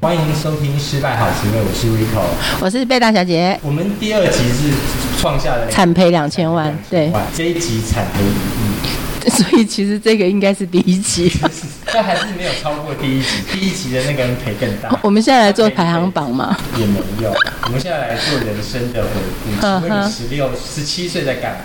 欢迎收听《失败好滋味》，我是 Rico，我是贝大小姐。我们第二集是创下了惨赔两千万，对，这一集惨赔一亿，所以其实这个应该是第一集，但还是没有超过第一集。第一集的那个人赔更大。我们现在来做排行榜嘛？也没有。我们现在来做人生的回顾。请问你十六、十七岁在干嘛？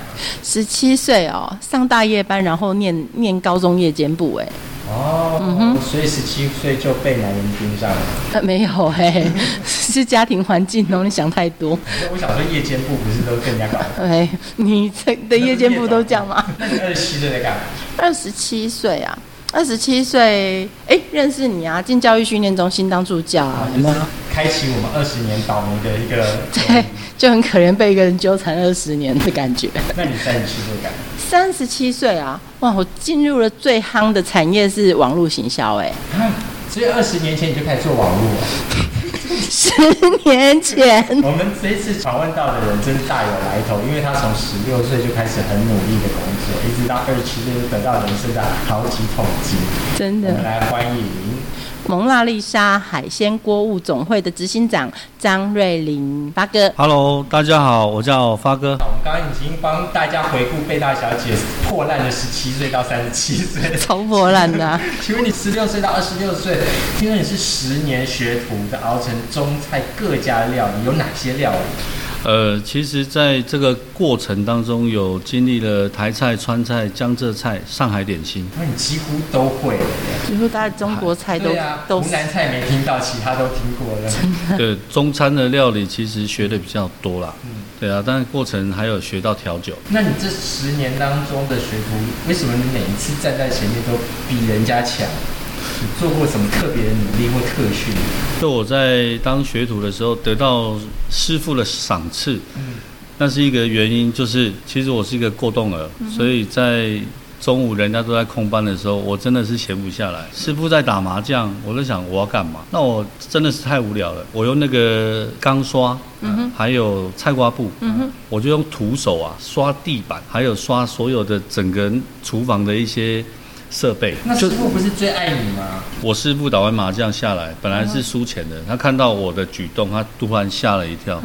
十七岁哦，上大夜班，然后念念高中夜间部，哎。哦，嗯哼，所以十七岁就被男人盯上了？呃，没有哎，是家庭环境哦，你想太多。我想说夜间部不是都更加搞？哎，你这的夜间部都这样吗？那你二十七岁在干嘛？二十七岁啊，二十七岁，哎，认识你啊，进教育训练中心当助教啊，有没有？开启我们二十年倒霉的一个，对，就很可怜被一个人纠缠二十年的感觉。那你三十七岁干嘛？三十七岁啊，哇！我进入了最夯的产业是网络行销，哎，所以二十年前你就开始做网络了。十年前，我们这一次访问到的人真大有来头，因为他从十六岁就开始很努力的工作，一直到二十七岁就得到人生的好几桶金。真的，我们来欢迎。蒙娜丽莎海鲜锅物总会的执行长张瑞麟发哥，Hello，大家好，我叫发哥。我们刚刚已经帮大家回顾贝大小姐破烂的十七岁到三十七岁，超破烂的、啊。请问你十六岁到二十六岁，听说你是十年学徒的，熬成中菜各家料理，有哪些料理？呃，其实，在这个过程当中，有经历了台菜、川菜、江浙菜、上海点心，那你几乎都会了。几乎大概中国菜都、啊、都湖南菜没听到，其他都听过了。对，中餐的料理其实学的比较多啦。嗯，对啊，但是过程还有学到调酒。那你这十年当中的学徒，为什么你每一次站在前面都比人家强？你做过什么特别的努力或特训？就我在当学徒的时候得到师傅的赏赐，嗯，那是一个原因，就是其实我是一个过动儿，嗯、所以在中午人家都在空班的时候，我真的是闲不下来。师傅在打麻将，我在想我要干嘛？那我真的是太无聊了。我用那个钢刷，嗯哼，还有菜瓜布，嗯哼，我就用徒手啊刷地板，还有刷所有的整个厨房的一些。设备，那师傅不是最爱你吗？我师傅打完麻将下来，本来是输钱的，他看到我的举动，他突然吓了一跳。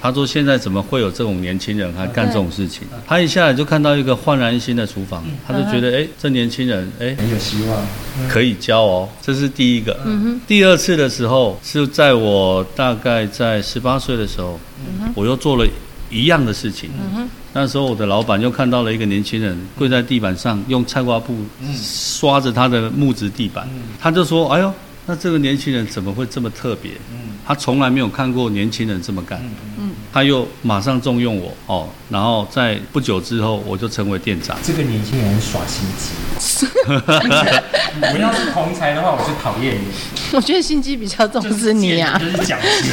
他说：“现在怎么会有这种年轻人还干这种事情？”他一下来就看到一个焕然一新的厨房，他就觉得：“哎，这年轻人，哎，很有希望，可以教哦。”这是第一个。第二次的时候是在我大概在十八岁的时候，我又做了一样的事情。那时候我的老板又看到了一个年轻人跪在地板上，用菜瓜布刷着他的木质地板，他就说：“哎呦，那这个年轻人怎么会这么特别？他从来没有看过年轻人这么干。”他又马上重用我哦，然后在不久之后我就成为店长。这个年轻人耍心机，我要是同才的话，我就讨厌你。我觉得心机比较重是你啊，就是讲心。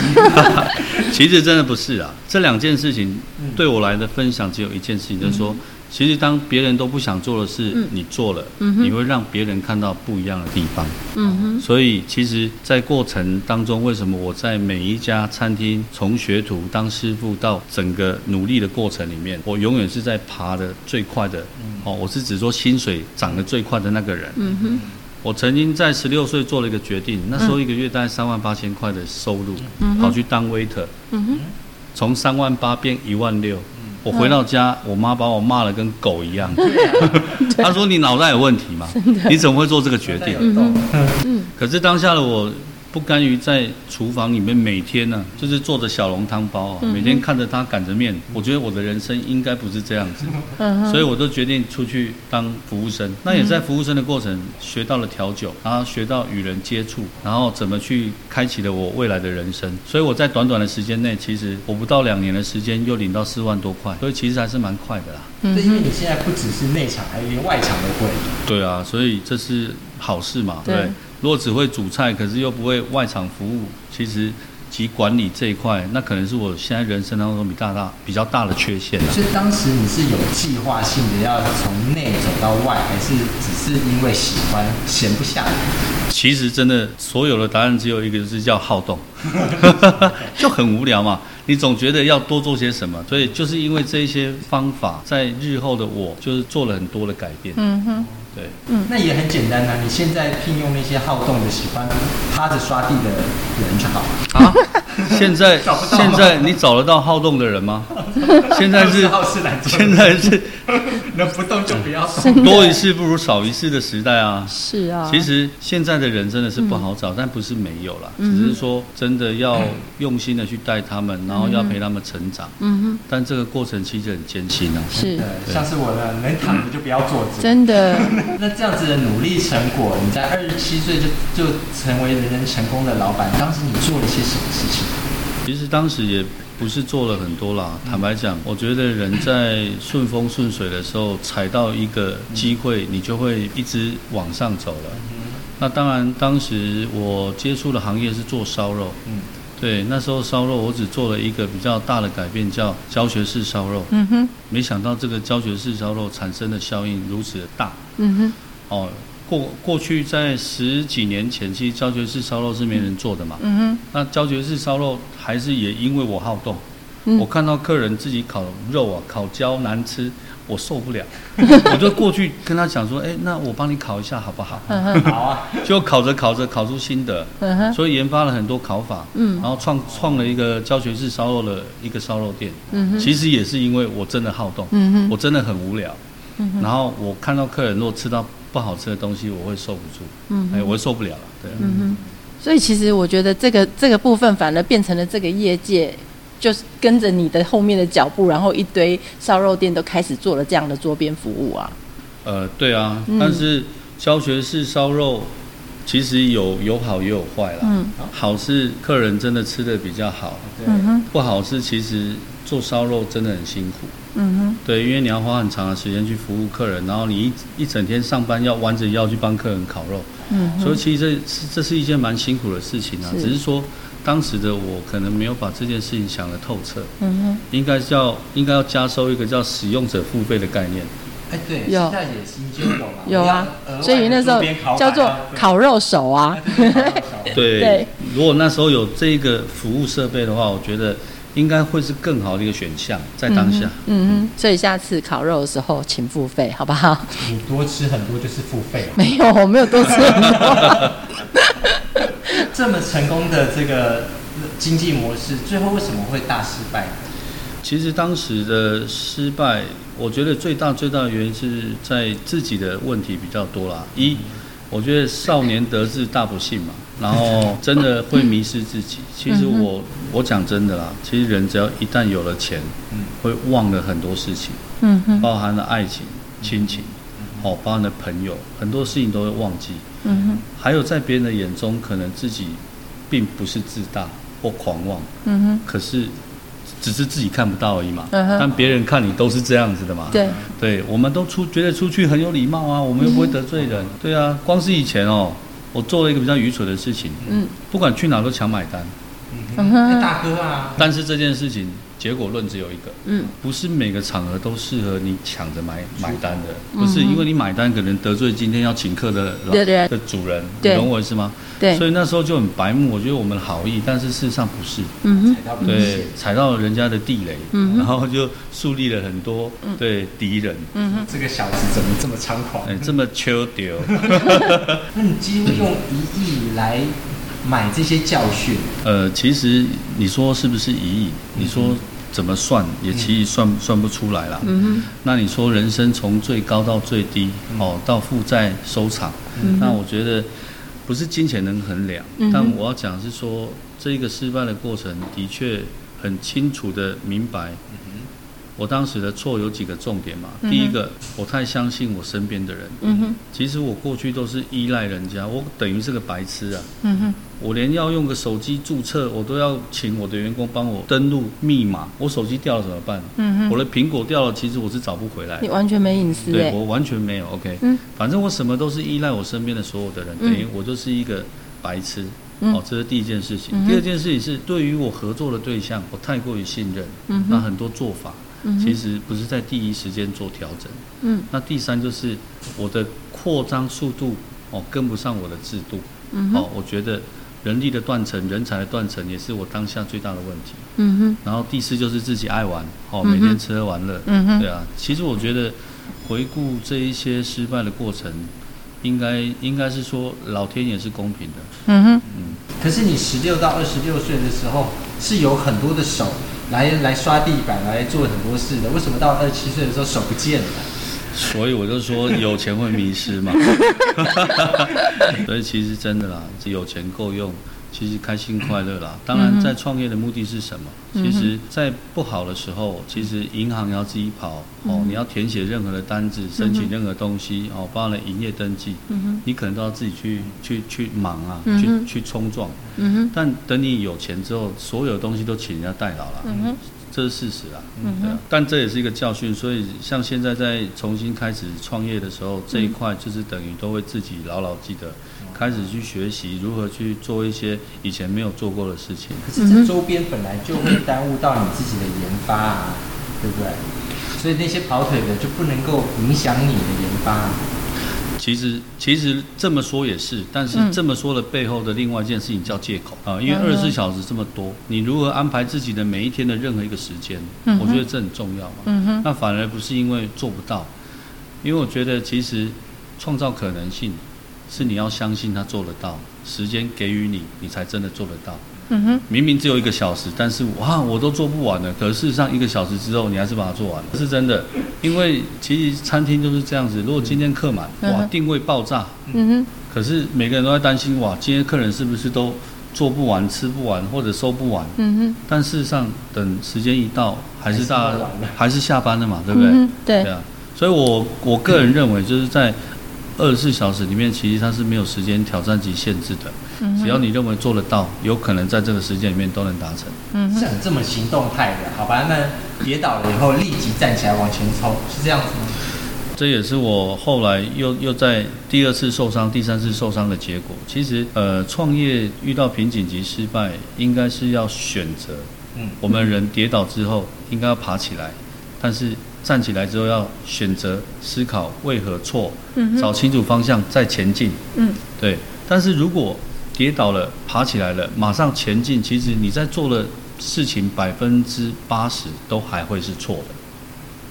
其实真的不是啊，这两件事情对我来的分享只有一件事情，就是说。其实，当别人都不想做的事，嗯、你做了，嗯、你会让别人看到不一样的地方。嗯哼所以，其实，在过程当中，为什么我在每一家餐厅，从学徒当师傅到整个努力的过程里面，我永远是在爬的最快的。嗯、哦，我是指说薪水涨得最快的那个人。嗯哼我曾经在十六岁做了一个决定，那时候一个月大概三万八千块的收入，嗯、跑去当 waiter。嗯从三万八变一万六。我回到家，我妈把我骂得跟狗一样。她说：“你脑袋有问题吗？你怎么会做这个决定？”嗯，可是当下的我。不甘于在厨房里面每天呢、啊，就是做着小笼汤包啊，每天看着他擀着面，我觉得我的人生应该不是这样子，所以我都决定出去当服务生。那也在服务生的过程学到了调酒，然后学到与人接触，然后怎么去开启了我未来的人生。所以我在短短的时间内，其实我不到两年的时间又领到四万多块，所以其实还是蛮快的啦。对，因为你现在不只是内场，还有连外场都会。对啊，所以这是好事嘛，对。如果只会煮菜，可是又不会外场服务，其实及管理这一块，那可能是我现在人生当中比大大比较大的缺陷。所以当时你是有计划性的要从内走到外，还是只是因为喜欢闲不下来？其实真的所有的答案只有一个，就是叫好动，就很无聊嘛。你总觉得要多做些什么，所以就是因为这些方法，在日后的我就是做了很多的改变。嗯哼。对，嗯，那也很简单呐、啊。你现在聘用那些好动的、喜欢趴着刷地的人就好了。啊，现在 现在你找得到好动的人吗？现在是好事难做。现在是 能不动就不要动。多一事不如少一事的时代啊。是啊。其实现在的人真的是不好找，嗯、但不是没有啦，只是说真的要用心的去带他们，然后要陪他们成长。嗯哼。但这个过程其实很艰辛啊。是。像是我呢，能躺着就不要坐着。真的。那这样子的努力成果，你在二十七岁就就成为人人成功的老板，当时你做了些什么事情？其实当时也不是做了很多啦。坦白讲，我觉得人在顺风顺水的时候，踩到一个机会，你就会一直往上走了。那当然，当时我接触的行业是做烧肉。嗯。对，那时候烧肉我只做了一个比较大的改变，叫教学式烧肉。嗯哼，没想到这个教学式烧肉产生的效应如此的大。嗯哼，哦，过过去在十几年前，其实教学式烧肉是没人做的嘛。嗯哼，那教学式烧肉还是也因为我好动，嗯、我看到客人自己烤肉啊，烤焦难吃。我受不了，我就过去跟他讲说，哎、欸，那我帮你烤一下好不好？好啊，就烤着烤着烤出心得，所以研发了很多烤法，嗯。然后创创了一个教学式烧肉的一个烧肉店。嗯其实也是因为我真的好动，嗯我真的很无聊，然后我看到客人如果吃到不好吃的东西，我会受不住，嗯哎，我会受不了了，对。嗯哼所以其实我觉得这个这个部分反而变成了这个业界。就是跟着你的后面的脚步，然后一堆烧肉店都开始做了这样的桌边服务啊。呃，对啊，嗯、但是教学式烧肉其实有有好也有坏啦。嗯，好是客人真的吃的比较好，对。不好是其实做烧肉真的很辛苦。嗯哼，对，因为你要花很长的时间去服务客人，然后你一一整天上班要弯着腰去帮客人烤肉。嗯，所以其实这是这是一件蛮辛苦的事情啊，是只是说。当时的我可能没有把这件事情想得透彻，嗯哼，应该叫应该要加收一个叫使用者付费的概念。哎，对，有现在也是已经有了，有啊，所以那时候叫做烤肉手啊。对，如果那时候有这个服务设备的话，我觉得应该会是更好的一个选项，在当下。嗯嗯，所以下次烤肉的时候请付费，好不好？你多吃很多就是付费。没有，我没有多吃很多。这么成功的这个经济模式，最后为什么会大失败？其实当时的失败，我觉得最大最大的原因是在自己的问题比较多啦。一，我觉得少年得志大不幸嘛，然后真的会迷失自己。其实我我讲真的啦，其实人只要一旦有了钱，会忘了很多事情，嗯，包含了爱情、亲情，哦，包含了朋友，很多事情都会忘记。嗯哼，还有在别人的眼中，可能自己并不是自大或狂妄，嗯哼，可是只是自己看不到而已嘛，但别人看你都是这样子的嘛，对，对，我们都出觉得出去很有礼貌啊，我们又不会得罪人，对啊，光是以前哦，我做了一个比较愚蠢的事情，嗯，不管去哪都抢买单，嗯，大哥啊，但是这件事情。结果论只有一个，嗯，不是每个场合都适合你抢着买买单的，不是因为你买单可能得罪今天要请客的老的主人，你懂我意思吗？对，所以那时候就很白目，我觉得我们好意，但是事实上不是，嗯哼，对，踩到了人家的地雷，嗯，然后就树立了很多对敌人，嗯哼，这个小子怎么这么猖狂？哎，这么丘丢，那你几乎用一亿来买这些教训？呃，其实你说是不是一亿？你说。怎么算也其实算算不出来了。那你说人生从最高到最低，哦，到负债收场，嗯。那我觉得不是金钱能衡量。嗯。但我要讲是说，这个失败的过程的确很清楚的明白。我当时的错有几个重点嘛？第一个，我太相信我身边的人。嗯哼。其实我过去都是依赖人家，我等于是个白痴啊。嗯哼。我连要用个手机注册，我都要请我的员工帮我登录密码。我手机掉了怎么办？嗯哼。我的苹果掉了，其实我是找不回来。你完全没隐私。对，我完全没有。OK。嗯。反正我什么都是依赖我身边的所有的人，等于我就是一个白痴。嗯、哦，这是第一件事情。嗯、第二件事情是对于我合作的对象，我太过于信任，嗯、那很多做法、嗯、其实不是在第一时间做调整。嗯，那第三就是我的扩张速度哦跟不上我的制度。嗯，哦，我觉得人力的断层、人才的断层也是我当下最大的问题。嗯哼。然后第四就是自己爱玩，哦，每天吃喝玩乐。嗯哼。对啊，其实我觉得回顾这一些失败的过程。应该应该是说，老天也是公平的。嗯哼，嗯。可是你十六到二十六岁的时候，是有很多的手来来刷地板，来做很多事的。为什么到二十七岁的时候手不见了？所以我就说，有钱会迷失嘛。所以其实真的啦，有钱够用。其实开心快乐啦，当然在创业的目的是什么？嗯、其实，在不好的时候，其实银行要自己跑、嗯、哦，你要填写任何的单子，申请任何东西哦，包含了营业登记，嗯、你可能都要自己去去去忙啊，嗯、去去冲撞。嗯、但等你有钱之后，所有东西都请人家代劳了，嗯、这是事实啊。嗯、对啊，但这也是一个教训，所以像现在在重新开始创业的时候，这一块就是等于都会自己牢牢记得。开始去学习如何去做一些以前没有做过的事情。可是这周边本来就会耽误到你自己的研发啊，对不对？所以那些跑腿的就不能够影响你的研发啊。其实其实这么说也是，但是这么说的背后的另外一件事情叫借口啊，因为二十四小时这么多，你如何安排自己的每一天的任何一个时间？我觉得这很重要嘛。嗯哼。那反而不是因为做不到，因为我觉得其实创造可能性。是你要相信他做得到，时间给予你，你才真的做得到。嗯哼，明明只有一个小时，但是哇，我都做不完了。可是事实上，一个小时之后，你还是把它做完了，是真的。因为其实餐厅就是这样子，如果今天客满，哇，定位爆炸。嗯哼。可是每个人都在担心，哇，今天客人是不是都做不完、吃不完或者收不完？嗯哼。但事实上，等时间一到，还是大家还是下班了嘛，对不对？嗯，对。对啊，所以我我个人认为，就是在。二十四小时里面，其实它是没有时间挑战及限制的。嗯只要你认为做得到，有可能在这个时间里面都能达成。嗯，像这么行动派的，好吧？那跌倒了以后立即站起来往前冲，是这样子吗？这也是我后来又又在第二次受伤、第三次受伤的结果。其实，呃，创业遇到瓶颈及失败，应该是要选择。嗯，我们人跌倒之后，应该要爬起来，但是。站起来之后要选择思考为何错，嗯、找清楚方向再前进。嗯，对。但是如果跌倒了，爬起来了，马上前进，其实你在做的事情百分之八十都还会是错的。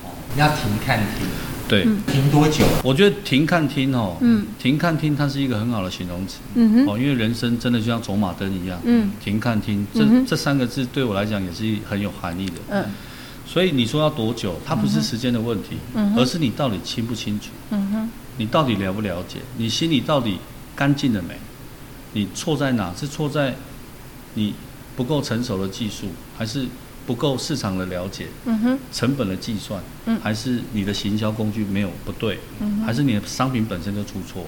哦，你要停看听。对，停多久？我觉得停看听哦，嗯，停看听它是一个很好的形容词。嗯哼。哦，因为人生真的就像走马灯一样。嗯。停看听，这这三个字对我来讲也是很有含义的。嗯。所以你说要多久？它不是时间的问题，嗯、而是你到底清不清楚？你到底了不了解？你心里到底干净了没？你错在哪？是错在你不够成熟的技术，还是不够市场的了解？成本的计算，嗯、还是你的行销工具没有不对？嗯、还是你的商品本身就出错？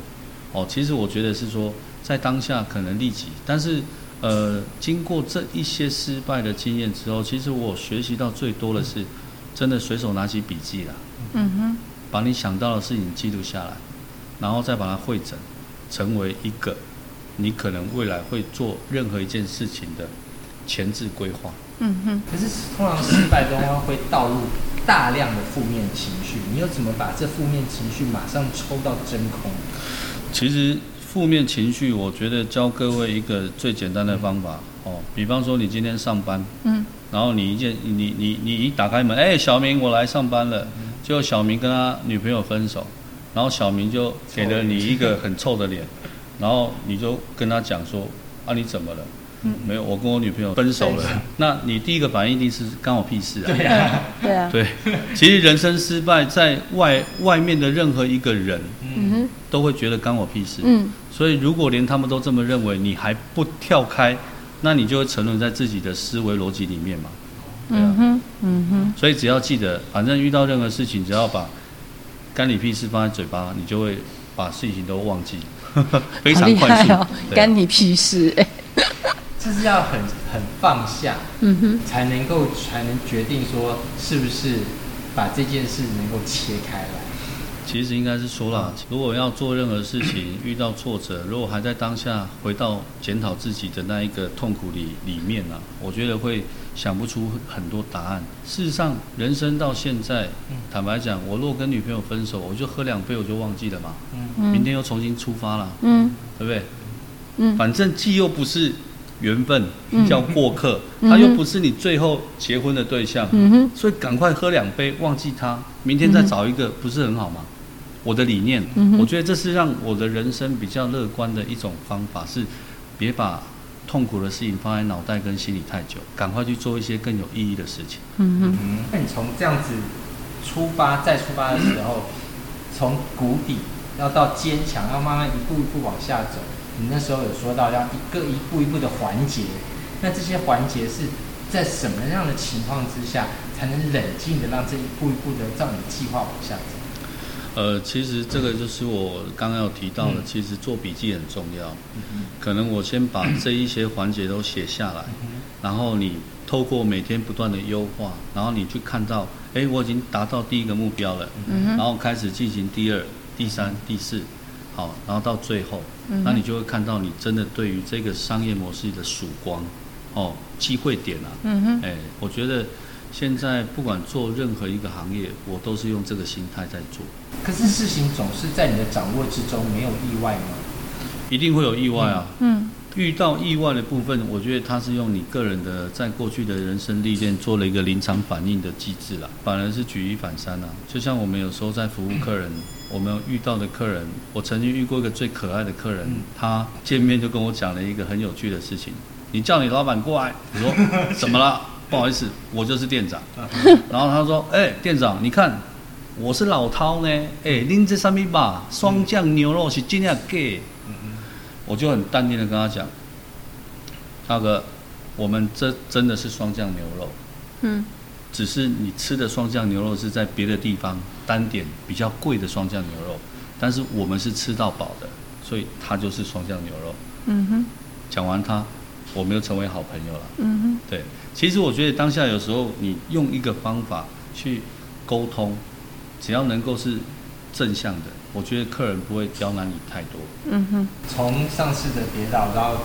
哦，其实我觉得是说，在当下可能立即，但是。呃，经过这一些失败的经验之后，其实我学习到最多的是，真的随手拿起笔记啦，嗯哼，把你想到的事情记录下来，然后再把它汇整，成为一个你可能未来会做任何一件事情的前置规划。嗯哼。可是通常失败中会倒入大量的负面情绪，你又怎么把这负面情绪马上抽到真空？其实。负面情绪，我觉得教各位一个最简单的方法哦，比方说你今天上班，嗯，然后你一见你你你一打开门，哎，小明我来上班了，结果小明跟他女朋友分手，然后小明就给了你一个很臭的脸，然后你就跟他讲说啊，你怎么了？嗯，没有，我跟我女朋友分手了。那你第一个反应一定是干我屁事啊？对啊，对啊，对。其实人生失败，在外外面的任何一个人，嗯哼，都会觉得干我屁事。嗯。所以，如果连他们都这么认为，你还不跳开，那你就会沉沦在自己的思维逻辑里面嘛。对啊、嗯哼，嗯哼。所以只要记得，反正遇到任何事情，只要把“干你屁事”放在嘴巴，你就会把事情都忘记，非常快速。哦啊、干你屁事！哎，这是要很很放下，嗯哼，才能够才能决定说是不是把这件事能够切开来。其实应该是说了，如果要做任何事情，遇到挫折，如果还在当下回到检讨自己的那一个痛苦里里面呢、啊，我觉得会想不出很多答案。事实上，人生到现在，坦白讲，我如果跟女朋友分手，我就喝两杯我就忘记了嘛，嗯。明天又重新出发了，嗯，对不对？嗯，反正既又不是缘分，叫过客，他又不是你最后结婚的对象，嗯，所以赶快喝两杯，忘记他，明天再找一个，不是很好吗？我的理念，我觉得这是让我的人生比较乐观的一种方法，是别把痛苦的事情放在脑袋跟心里太久，赶快去做一些更有意义的事情。嗯哼，那你从这样子出发再出发的时候，从谷底要到坚强，要慢慢一步一步往下走。你那时候有说到要一个一步一步的环节，那这些环节是在什么样的情况之下，才能冷静的让这一步一步的照你的计划往下走？呃，其实这个就是我刚刚有提到的，其实做笔记很重要。可能我先把这一些环节都写下来，然后你透过每天不断的优化，然后你去看到，哎，我已经达到第一个目标了，然后开始进行第二、第三、第四，好，然后到最后，那你就会看到你真的对于这个商业模式的曙光，哦，机会点啊，哎，我觉得。现在不管做任何一个行业，我都是用这个心态在做。可是事情总是在你的掌握之中，没有意外吗？一定会有意外啊。嗯。遇到意外的部分，我觉得他是用你个人的在过去的人生历练做了一个临场反应的机制啦，反而是举一反三啊。就像我们有时候在服务客人，我们遇到的客人，我曾经遇过一个最可爱的客人，他见面就跟我讲了一个很有趣的事情。你叫你老板过来，我说 怎么了？不好意思，我就是店长。然后他说：“哎、欸，店长，你看，我是老饕呢。哎、欸，您这上面吧，双酱牛肉是真的给。我就很淡定的跟他讲：“大哥，我们这真的是双酱牛肉。嗯，只是你吃的双酱牛肉是在别的地方单点比较贵的双酱牛肉，但是我们是吃到饱的，所以它就是双酱牛肉。嗯哼，讲完它。”我们又成为好朋友了。嗯哼，对，其实我觉得当下有时候你用一个方法去沟通，只要能够是正向的，我觉得客人不会刁难你太多。嗯哼，从上次的跌倒，然后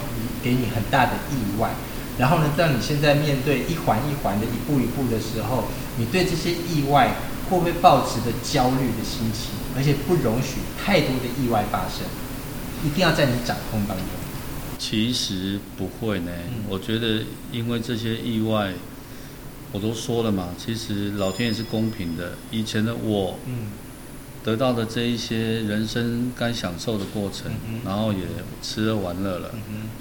给你很大的意外，然后呢，当你现在面对一环一环的一步一步的时候，你对这些意外会不会抱持着焦虑的心情，而且不容许太多的意外发生，一定要在你掌控当中。其实不会呢，我觉得因为这些意外，我都说了嘛，其实老天也是公平的。以前的我，得到的这一些人生该享受的过程，然后也吃喝玩乐了，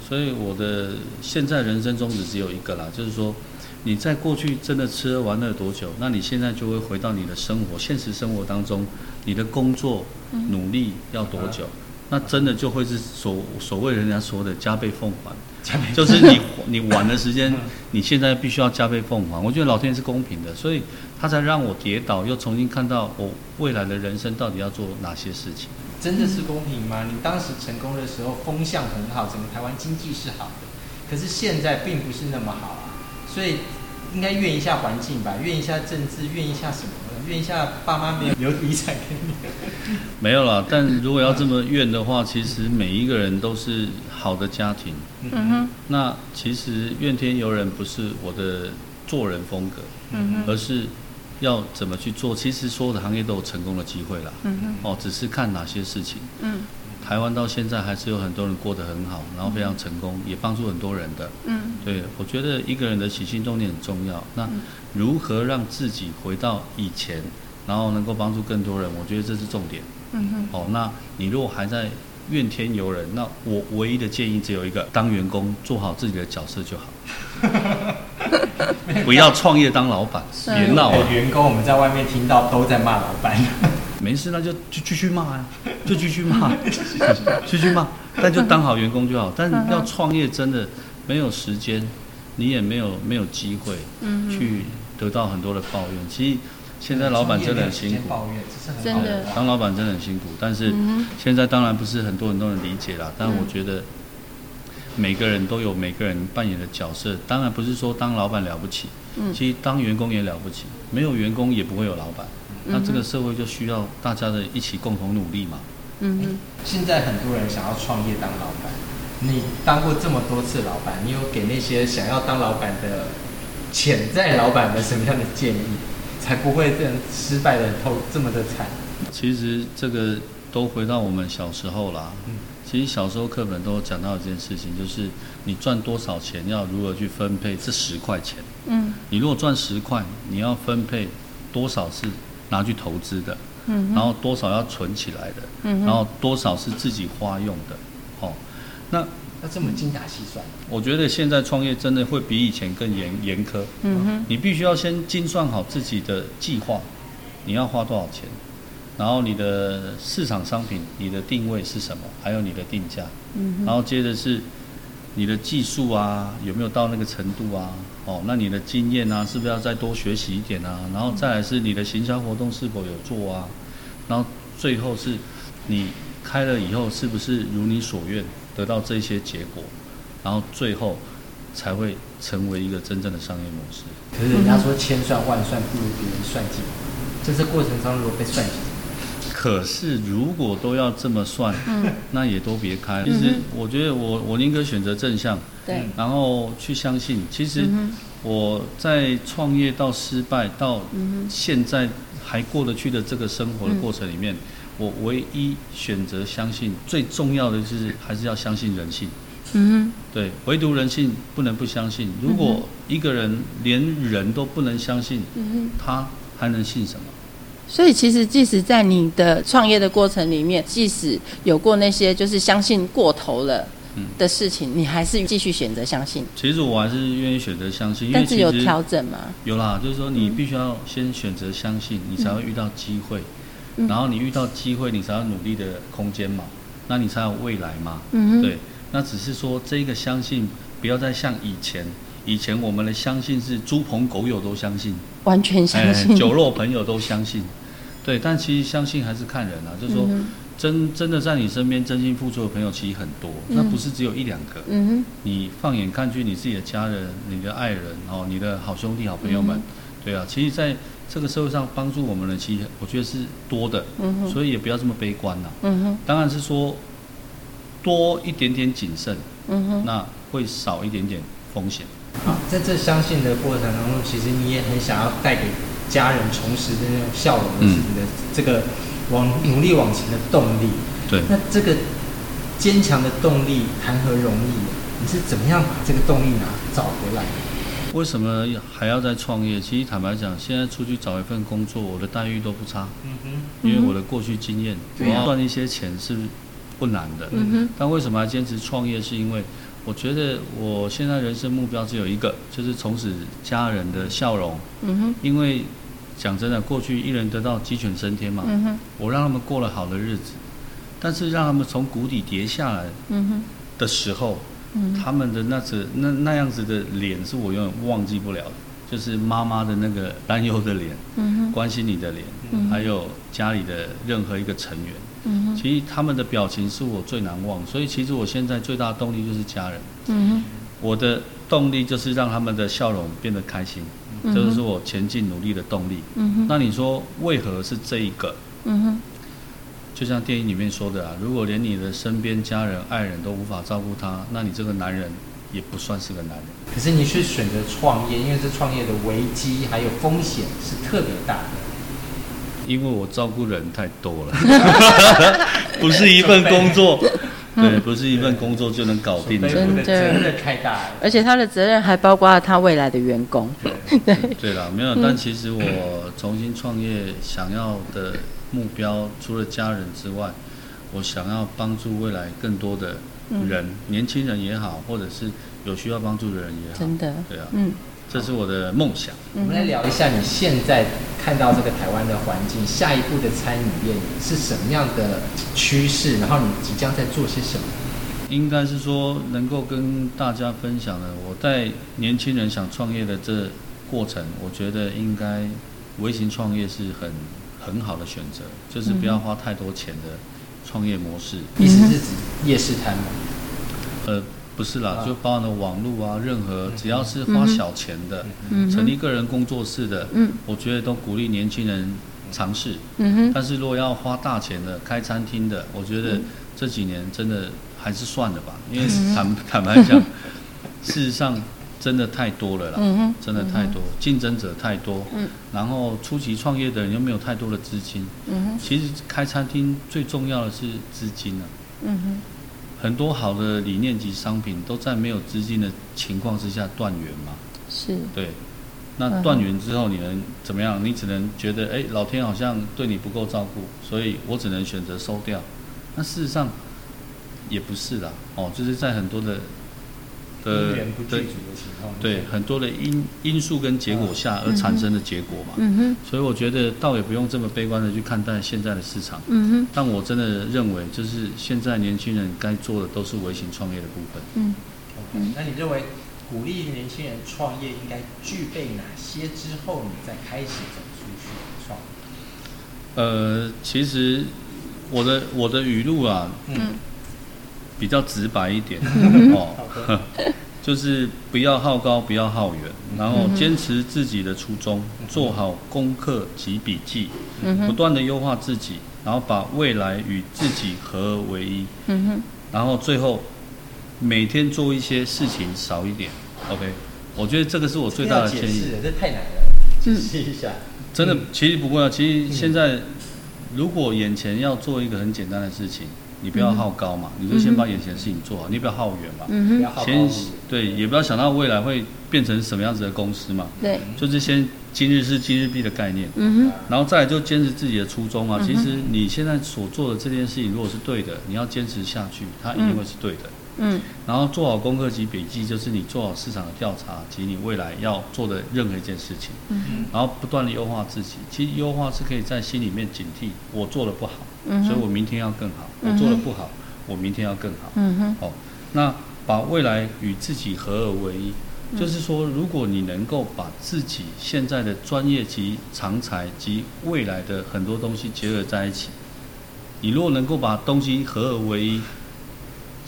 所以我的现在人生宗旨只有一个啦，就是说，你在过去真的吃喝玩乐多久，那你现在就会回到你的生活，现实生活当中，你的工作努力要多久？那真的就会是所所谓人家说的加倍奉还，加倍就是你 你晚的时间，你现在必须要加倍奉还。我觉得老天是公平的，所以他才让我跌倒，又重新看到我未来的人生到底要做哪些事情。真的是公平吗？你当时成功的时候风向很好，整个台湾经济是好的，可是现在并不是那么好啊，所以应该怨一下环境吧，怨一下政治，怨一下什么？怨一下爸妈没有留遗产给你，没有了。但如果要这么怨的话，其实每一个人都是好的家庭。嗯哼。那其实怨天尤人不是我的做人风格，嗯哼，而是要怎么去做。其实所有的行业都有成功的机会啦。嗯哼。哦，只是看哪些事情。嗯。台湾到现在还是有很多人过得很好，然后非常成功，也帮助很多人的。嗯。对，我觉得一个人的起心动念很重要。那。如何让自己回到以前，然后能够帮助更多人？我觉得这是重点。嗯哼。哦，那你如果还在怨天尤人，那我唯一的建议只有一个：当员工做好自己的角色就好。不要创业当老板，别闹了。员工我们在外面听到都在骂老板。没事，那就就继续骂啊，就继续骂，继续骂。但就当好员工就好。但要创业真的没有时间，你也没有没有机会去。得到很多的抱怨，其实现在老板真的很辛苦，真的当老板真的很辛苦。但是现在当然不是很多人都能理解啦，但我觉得每个人都有每个人扮演的角色。当然不是说当老板了不起，嗯其实当员工也了不起，没有员工也不会有老板。那这个社会就需要大家的一起共同努力嘛。嗯嗯。现在很多人想要创业当老板，你当过这么多次老板，你有给那些想要当老板的潜在老板们什么样的建议，才不会这样失败的透这么的惨？其实这个都回到我们小时候啦。嗯。其实小时候课本都讲到一件事情，就是你赚多少钱，要如何去分配这十块钱。嗯。你如果赚十块，你要分配多少是拿去投资的？嗯。然后多少要存起来的？嗯。然后多少是自己花用的？哦。那要这么精打细算？我觉得现在创业真的会比以前更严严苛。嗯哼。你必须要先精算好自己的计划，你要花多少钱？然后你的市场商品，你的定位是什么？还有你的定价，嗯，然后接着是你的技术啊，有没有到那个程度啊？哦，那你的经验啊，是不是要再多学习一点啊？然后再来是你的行销活动是否有做啊？然后最后是你开了以后是不是如你所愿得到这些结果？然后最后才会成为一个真正的商业模式。可是人家说千算万算不如别人算计，在这过程中如果被算计。可是，如果都要这么算，嗯、那也都别开。其实，我觉得我我宁可选择正向，对，然后去相信。其实我在创业到失败到现在还过得去的这个生活的过程里面，我唯一选择相信最重要的就是还是要相信人性。嗯，对，唯独人性不能不相信。如果一个人连人都不能相信，他还能信什么？所以，其实即使在你的创业的过程里面，即使有过那些就是相信过头了的事情，你还是继续选择相信。其实我还是愿意选择相信，但是有调整吗？有啦，就是说你必须要先选择相信，你才会遇到机会，然后你遇到机会，你才有努力的空间嘛，那你才有未来嘛。嗯，对。那只是说这个相信，不要再像以前。以前我们的相信是猪朋狗友都相信，完全相信，酒肉朋友都相信，对。但其实相信还是看人啊，就是说真真的在你身边真心付出的朋友其实很多，那不是只有一两个。嗯哼。你放眼看去，你自己的家人、你的爱人哦，你的好兄弟、好朋友们，对啊，其实在这个社会上帮助我们的，其实我觉得是多的。嗯哼。所以也不要这么悲观呐。嗯哼。当然是说多一点点谨慎。嗯哼。那会少一点点风险。好，在这相信的过程当中，其实你也很想要带给家人重拾的那种笑容，是你的这个往努力往前的动力。对，那这个坚强的动力谈何容易？你是怎么样把这个动力拿找回来？为什么还要再创业？其实坦白讲，现在出去找一份工作，我的待遇都不差。嗯哼，因为我的过去经验，我要赚一些钱是不难的。嗯哼，但为什么还坚持创业？是因为我觉得我现在人生目标只有一个，就是从此家人的笑容。嗯哼。因为讲真的，过去一人得道鸡犬升天嘛。嗯哼。我让他们过了好的日子，但是让他们从谷底跌下来。嗯哼。的时候，嗯。他们的那次那那样子的脸是我永远忘记不了的，就是妈妈的那个担忧的脸，嗯哼。关心你的脸，嗯。还有家里的任何一个成员。嗯，其实他们的表情是我最难忘，所以其实我现在最大的动力就是家人。嗯哼，我的动力就是让他们的笑容变得开心，这就是我前进努力的动力。嗯哼，那你说为何是这一个？嗯哼，就像电影里面说的啊，如果连你的身边家人、爱人都无法照顾他，那你这个男人也不算是个男人。可是你去选择创业，因为这创业的危机还有风险是特别大的。因为我照顾人太多了，不是一份工作，对，不是一份工作就能搞定的，真的太大。了。而且他的责任还包括了他未来的员工。对对。了，没有，但其实我重新创业想要的目标，除了家人之外，我想要帮助未来更多的人，年轻人也好，或者是有需要帮助的人也好。真的，对啊，嗯。这是我的梦想。我们来聊一下你现在看到这个台湾的环境，下一步的餐饮业是什么样的趋势？然后你即将在做些什么？应该是说能够跟大家分享的。我在年轻人想创业的这过程，我觉得应该微型创业是很很好的选择，就是不要花太多钱的创业模式。意思是指夜市摊吗？呃。不是啦，就包含了网络啊，任何只要是花小钱的，成立个人工作室的，我觉得都鼓励年轻人尝试。嗯哼。但是如果要花大钱的开餐厅的，我觉得这几年真的还是算了吧，因为坦坦白讲，事实上真的太多了啦。嗯。真的太多，竞争者太多。嗯。然后初期创业的人又没有太多的资金。嗯。其实开餐厅最重要的是资金啊。很多好的理念及商品都在没有资金的情况之下断源嘛。是。对。那断源之后，你能怎么样？你只能觉得，哎，老天好像对你不够照顾，所以我只能选择收掉。那事实上也不是啦，哦，就是在很多的的对对很多的因因素跟结果下而产生的结果嘛。嗯哼。所以我觉得倒也不用这么悲观的去看待现在的市场。嗯哼。但我真的认为，就是现在年轻人该做的都是微型创业的部分。嗯。OK，那你认为？鼓励年轻人创业应该具备哪些之后，你再开始走出去创业？呃，其实我的我的语录啊，嗯，比较直白一点、嗯、哦，就是不要好高，不要好远，然后坚持自己的初衷，做好功课及笔记，嗯、不断的优化自己，然后把未来与自己合而为一，嗯哼，然后最后。每天做一些事情少一点，OK，我觉得这个是我最大的建议。这太难了，解释一下。真的，其实不过，其实现在如果眼前要做一个很简单的事情，你不要好高嘛，你就先把眼前的事情做好，你不要好远嘛，嗯，先对，也不要想到未来会变成什么样子的公司嘛，对，就是先今日事今日毕的概念，嗯哼，然后再来就坚持自己的初衷啊。其实你现在所做的这件事情，如果是对的，你要坚持下去，它一定会是对的。嗯，然后做好功课及笔记，就是你做好市场的调查及你未来要做的任何一件事情。嗯，然后不断的优化自己，其实优化是可以在心里面警惕，我做的不好，嗯，所以我明天要更好。我做的不好，我明天要更好。嗯哼，哦，那把未来与自己合而为一，就是说，如果你能够把自己现在的专业及长才及未来的很多东西结合在一起，你如果能够把东西合而为一。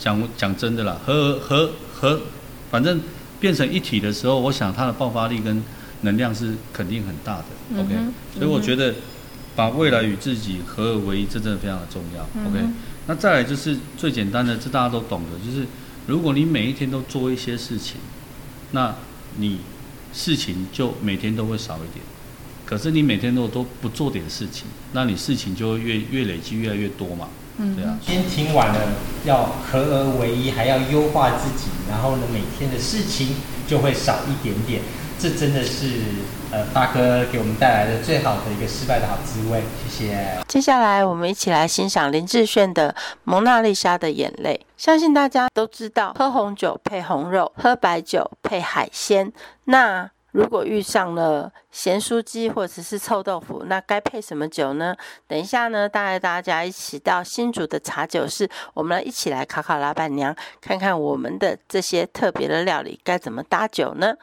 讲讲真的啦，和和和，反正变成一体的时候，我想它的爆发力跟能量是肯定很大的。嗯、OK，所以我觉得把未来与自己合二为一，这真的非常的重要。嗯、OK，那再来就是最简单的，这大家都懂的，就是如果你每一天都做一些事情，那你事情就每天都会少一点。可是你每天都都不做点事情，那你事情就会越越累积越来越多嘛。嗯，对啊。先听完了，要合而为一，还要优化自己，然后呢，每天的事情就会少一点点。这真的是呃，发哥给我们带来的最好的一个失败的好滋味。谢谢。接下来我们一起来欣赏林志炫的《蒙娜丽莎的眼泪》。相信大家都知道，喝红酒配红肉，喝白酒配海鲜。那如果遇上了咸酥鸡或者是臭豆腐，那该配什么酒呢？等一下呢，带大家一起到新竹的茶酒室，我们来一起来考考老板娘，看看我们的这些特别的料理该怎么搭酒呢？